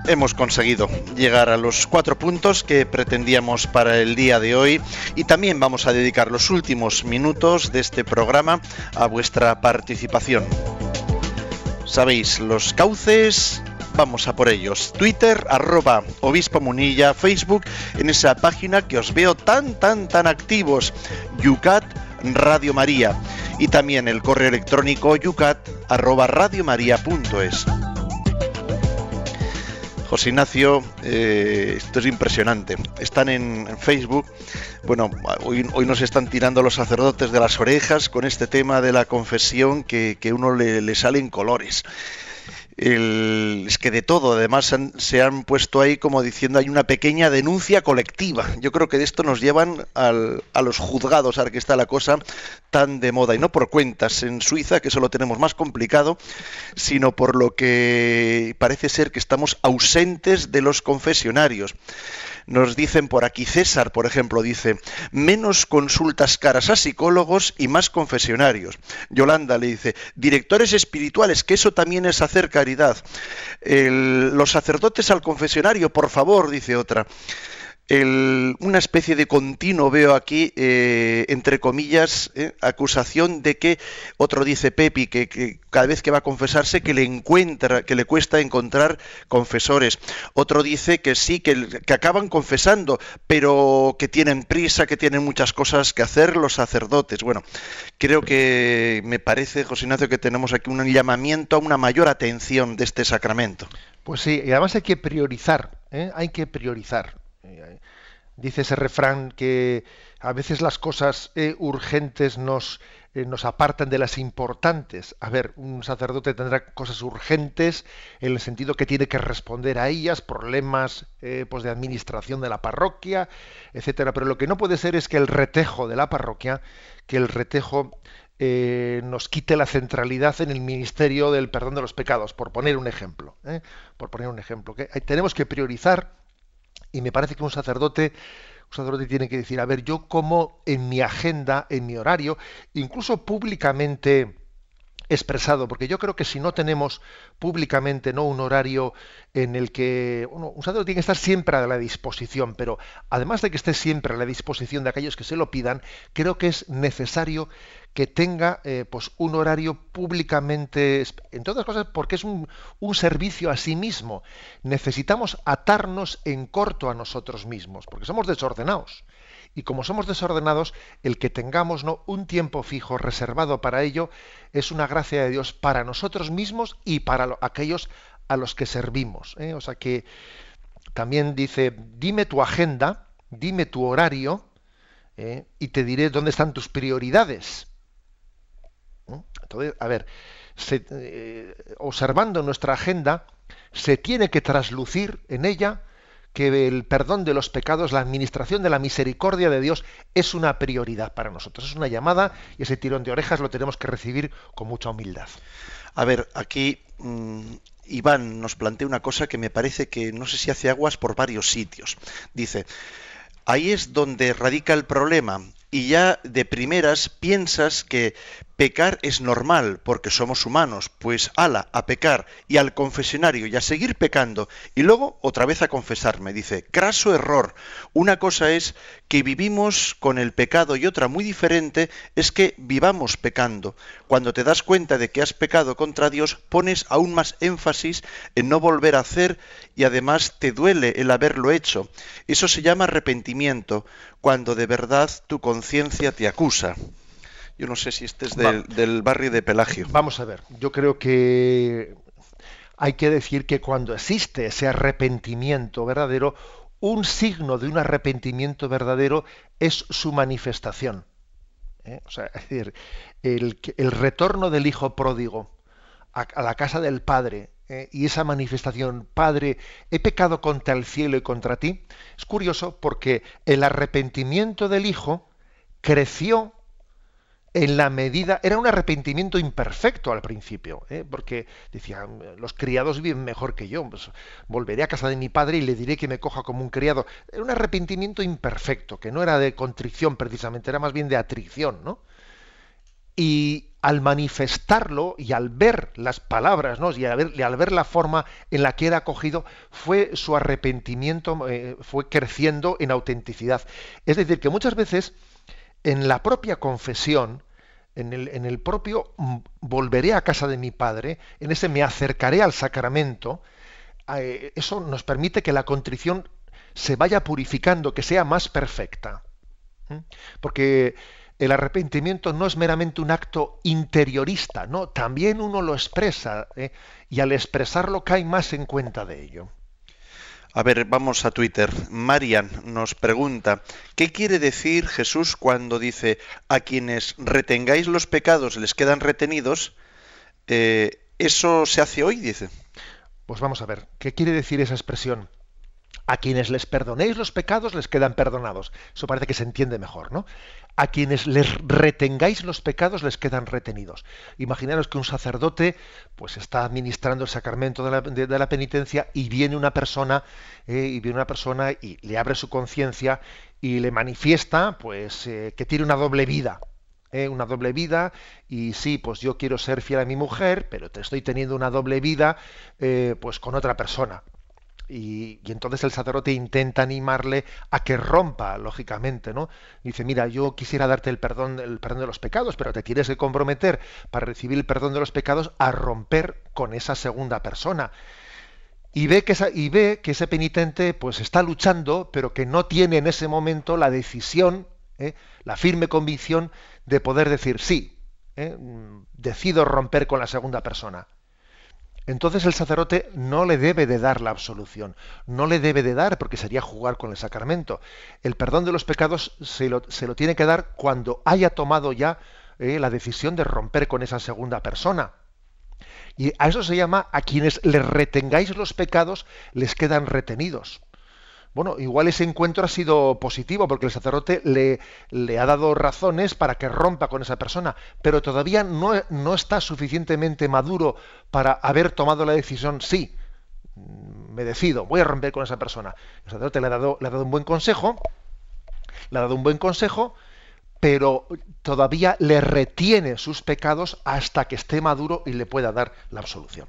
hemos conseguido llegar a los cuatro puntos que pretendíamos para el día de hoy y también vamos a dedicar los últimos minutos de este programa a vuestra participación. Sabéis, los cauces, vamos a por ellos. Twitter, arroba obispo munilla, Facebook, en esa página que os veo tan, tan, tan activos, Yucat Radio María, y también el correo electrónico yucat arroba. José Ignacio, eh, esto es impresionante. Están en, Facebook. Bueno, hoy, hoy, nos están tirando los sacerdotes de las orejas con este tema de la confesión que, que uno le, le sale en colores es que de todo, además se han puesto ahí como diciendo hay una pequeña denuncia colectiva. Yo creo que de esto nos llevan a los juzgados, ahora que está la cosa tan de moda, y no por cuentas en Suiza, que eso lo tenemos más complicado, sino por lo que parece ser que estamos ausentes de los confesionarios. Nos dicen por aquí, César, por ejemplo, dice, menos consultas caras a psicólogos y más confesionarios. Yolanda le dice, directores espirituales, que eso también es hacer caridad. los sacerdotes al confesionario, por favor, dice otra una especie de continuo veo aquí, eh, entre comillas, eh, acusación de que otro dice Pepi que, cada vez que va a confesarse que le encuentra, que le cuesta encontrar confesores. Otro dice que sí, que, que acaban confesando, pero que tienen prisa, que tienen muchas cosas que hacer los sacerdotes. Bueno, creo que me parece, José Ignacio, que tenemos aquí un llamamiento a una mayor atención de este sacramento. Pues sí, y además hay que priorizar, ¿eh? hay que priorizar. Dice ese refrán que a veces las cosas eh, urgentes nos, eh, nos apartan de las importantes. A ver, un sacerdote tendrá cosas urgentes en el sentido que tiene que responder a ellas, problemas eh, pues de administración de la parroquia, etcétera. Pero lo que no puede ser es que el retejo de la parroquia, que el retejo nos quite la centralidad en el ministerio del perdón de los pecados, por poner un ejemplo. Por poner un ejemplo, que tenemos que priorizar y me parece que un sacerdote, un sacerdote tiene que decir, a ver, yo como en mi agenda, en mi horario, incluso públicamente expresado, porque yo creo que si no tenemos públicamente no un horario en el que uno, un sacerdote tiene que estar siempre a la disposición, pero además de que esté siempre a la disposición de aquellos que se lo pidan, creo que es necesario que tenga eh, pues un horario públicamente, en todas cosas, porque es un, un, servicio a sí mismo. Necesitamos atarnos en corto a nosotros mismos, porque somos desordenados. Y como somos desordenados, el que tengamos ¿no? un tiempo fijo reservado para ello es una gracia de Dios para nosotros mismos y para aquellos a los que servimos. ¿eh? O sea que también dice, dime tu agenda, dime tu horario ¿eh? y te diré dónde están tus prioridades. Entonces, a ver, eh, observando nuestra agenda, se tiene que traslucir en ella que el perdón de los pecados, la administración de la misericordia de Dios es una prioridad para nosotros. Es una llamada y ese tirón de orejas lo tenemos que recibir con mucha humildad. A ver, aquí mmm, Iván nos plantea una cosa que me parece que no sé si hace aguas por varios sitios. Dice, ahí es donde radica el problema y ya de primeras piensas que pecar es normal porque somos humanos, pues ala, a pecar y al confesionario y a seguir pecando y luego otra vez a confesarme. Dice, craso error. Una cosa es que vivimos con el pecado y otra muy diferente es que vivamos pecando. Cuando te das cuenta de que has pecado contra Dios, pones aún más énfasis en no volver a hacer y además te duele el haberlo hecho. Eso se llama arrepentimiento, cuando de verdad tu conciencia te acusa. Yo no sé si este es del, del, barrio de Pelagio. Vamos a ver, yo creo que hay que decir que cuando existe ese arrepentimiento verdadero, un signo de un arrepentimiento verdadero es su manifestación. ¿eh? O sea, es decir, el, el, retorno del hijo pródigo a, a la casa del padre ¿eh? y esa manifestación, Padre, he pecado contra el cielo y contra ti, es curioso porque el arrepentimiento del hijo creció en la medida, era un arrepentimiento imperfecto al principio, ¿eh? porque decían, los criados viven mejor que yo, pues, volveré a casa de mi padre y le diré que me coja como un criado. Era un arrepentimiento imperfecto, que no era de contrición precisamente, era más bien de atrición, ¿no? Y al manifestarlo y al ver las palabras, ¿no? y, al ver, la forma en la que era acogido, fue su arrepentimiento, eh, fue creciendo en autenticidad. Es decir, que muchas veces en la propia confesión, en el, en el, propio mm, volveré a casa de mi padre, en ese me acercaré al sacramento, eh, eso nos permite que la contrición se vaya purificando, que sea más perfecta. Porque el arrepentimiento no es meramente un acto interiorista, no, también uno lo expresa ¿eh? y al expresarlo cae más en cuenta de ello. A ver, vamos a Twitter. Marian nos pregunta, ¿qué quiere decir Jesús cuando dice, a quienes retengáis los pecados les quedan retenidos? Eh, ¿Eso se hace hoy? Dice. Pues vamos a ver, ¿qué quiere decir esa expresión? A quienes les perdonéis los pecados les quedan perdonados. Eso parece que se entiende mejor, ¿no? A quienes les retengáis los pecados les quedan retenidos. Imaginaros que un sacerdote pues está administrando el sacramento de la, penitencia y viene una persona eh, y viene una persona y le abre su conciencia y le manifiesta pues eh, que tiene una doble vida. Eh, una doble vida y sí, pues yo quiero ser fiel a mi mujer, pero te estoy teniendo una doble vida pues con otra persona. Y, entonces el sacerdote intenta animarle a que rompa, lógicamente, ¿no? Dice, mira, yo quisiera darte el perdón, el perdón de los pecados, pero te tienes que comprometer para recibir el perdón de los pecados a romper con esa segunda persona. Y ve que, esa, y ve que ese penitente pues está luchando, pero que no tiene en ese momento la decisión, ¿eh? la firme convicción de poder decir sí, ¿eh? decido romper con la segunda persona entonces el sacerdote no le debe de dar la absolución, no le debe de dar porque sería jugar con el sacramento. El perdón de los pecados se lo, se lo tiene que dar cuando haya tomado ya eh, la decisión de romper con esa segunda persona. Y a eso se llama a quienes les retengáis los pecados les quedan retenidos. Bueno, igual ese encuentro ha sido positivo porque el sacerdote le, ha dado razones para que rompa con esa persona, pero todavía no, no, está suficientemente maduro para haber tomado la decisión, sí, me decido, voy a romper con esa persona. El sacerdote le ha dado, le ha dado un buen consejo, le ha dado un buen consejo, pero todavía le retiene sus pecados hasta que esté maduro y le pueda dar la absolución.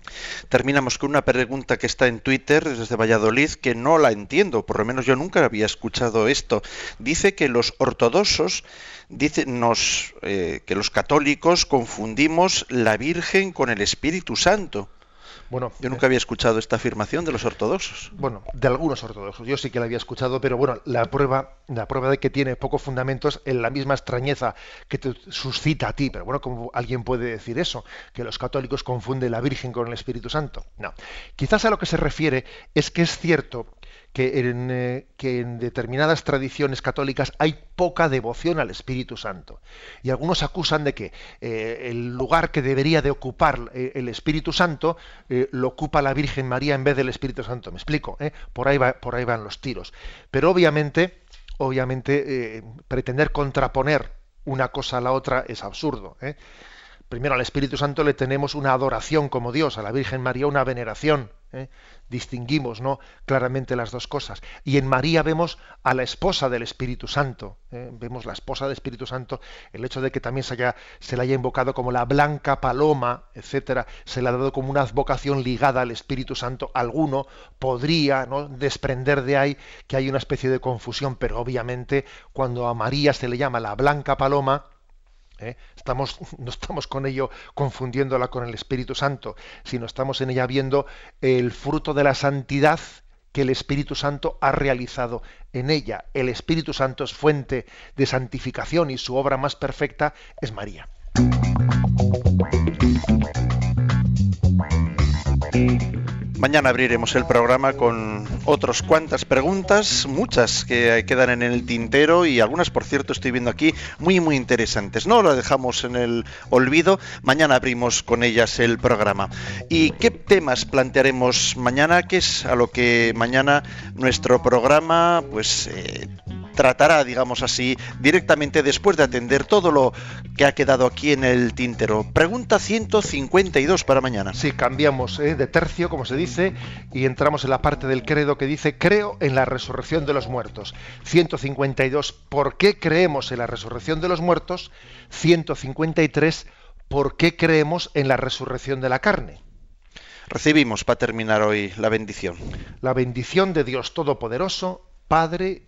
Terminamos con una pregunta que está en Twitter desde Valladolid que no la entiendo, por lo menos yo nunca había escuchado esto. Dice que los ortodoxos dicen nos, eh, que los católicos confundimos la Virgen con el Espíritu Santo. Bueno, Yo nunca había escuchado esta afirmación de los ortodoxos. Bueno, de algunos ortodoxos. Yo sí que la había escuchado, pero bueno, la prueba, la prueba de que tiene pocos fundamentos en la misma extrañeza que te suscita a ti. Pero bueno, ¿cómo alguien puede decir eso? Que los católicos confunden la Virgen con el Espíritu Santo. No. Quizás a lo que se refiere es que es cierto que en, eh, que en determinadas tradiciones católicas hay poca devoción al Espíritu Santo. Y algunos acusan de que eh, el lugar que debería de ocupar eh, el Espíritu Santo lo ocupa la Virgen María en vez del Espíritu Santo. ¿Me explico? Por, ahí va- por ahí van los tiros. Pero obviamente, obviamente pretender contraponer una cosa a la otra es absurdo. Primero al Espíritu Santo le tenemos una adoración como Dios, a la Virgen María una veneración. ¿eh? Distinguimos ¿no? claramente las dos cosas. Y en María vemos a la esposa del Espíritu Santo. ¿eh? Vemos la esposa del Espíritu Santo. El hecho de que también se, haya, la haya invocado como la blanca paloma, etcétera, se le ha dado como una advocación ligada al Espíritu Santo. Alguno podría ¿no? desprender de ahí que hay una especie de confusión, pero obviamente cuando a María se le llama la blanca paloma, ¿eh? Estamos, no estamos con ello confundiéndola con el Espíritu Santo, sino estamos en ella viendo el fruto de la santidad que el Espíritu Santo ha realizado en ella. El Espíritu Santo es fuente de santificación y su obra más perfecta es María. Mañana abriremos el programa con otras cuantas preguntas, muchas que quedan en el tintero y algunas, por cierto, estoy viendo aquí muy, muy interesantes. No las dejamos en el olvido, mañana abrimos con ellas el programa. ¿Y qué temas plantearemos mañana? ¿Qué es a lo que mañana nuestro programa pues eh, tratará, digamos así, directamente después de atender todo lo que ha quedado aquí en el tintero? Pregunta 152 para mañana. Si cambiamos ¿eh? de tercio, como se dice, y entramos en la parte del credo que dice, creo en la resurrección de los muertos. 152, ¿por qué creemos en la resurrección de los muertos? 153, ¿por qué creemos en la resurrección de la carne? Recibimos para terminar hoy la bendición. La bendición de Dios Todopoderoso, Padre,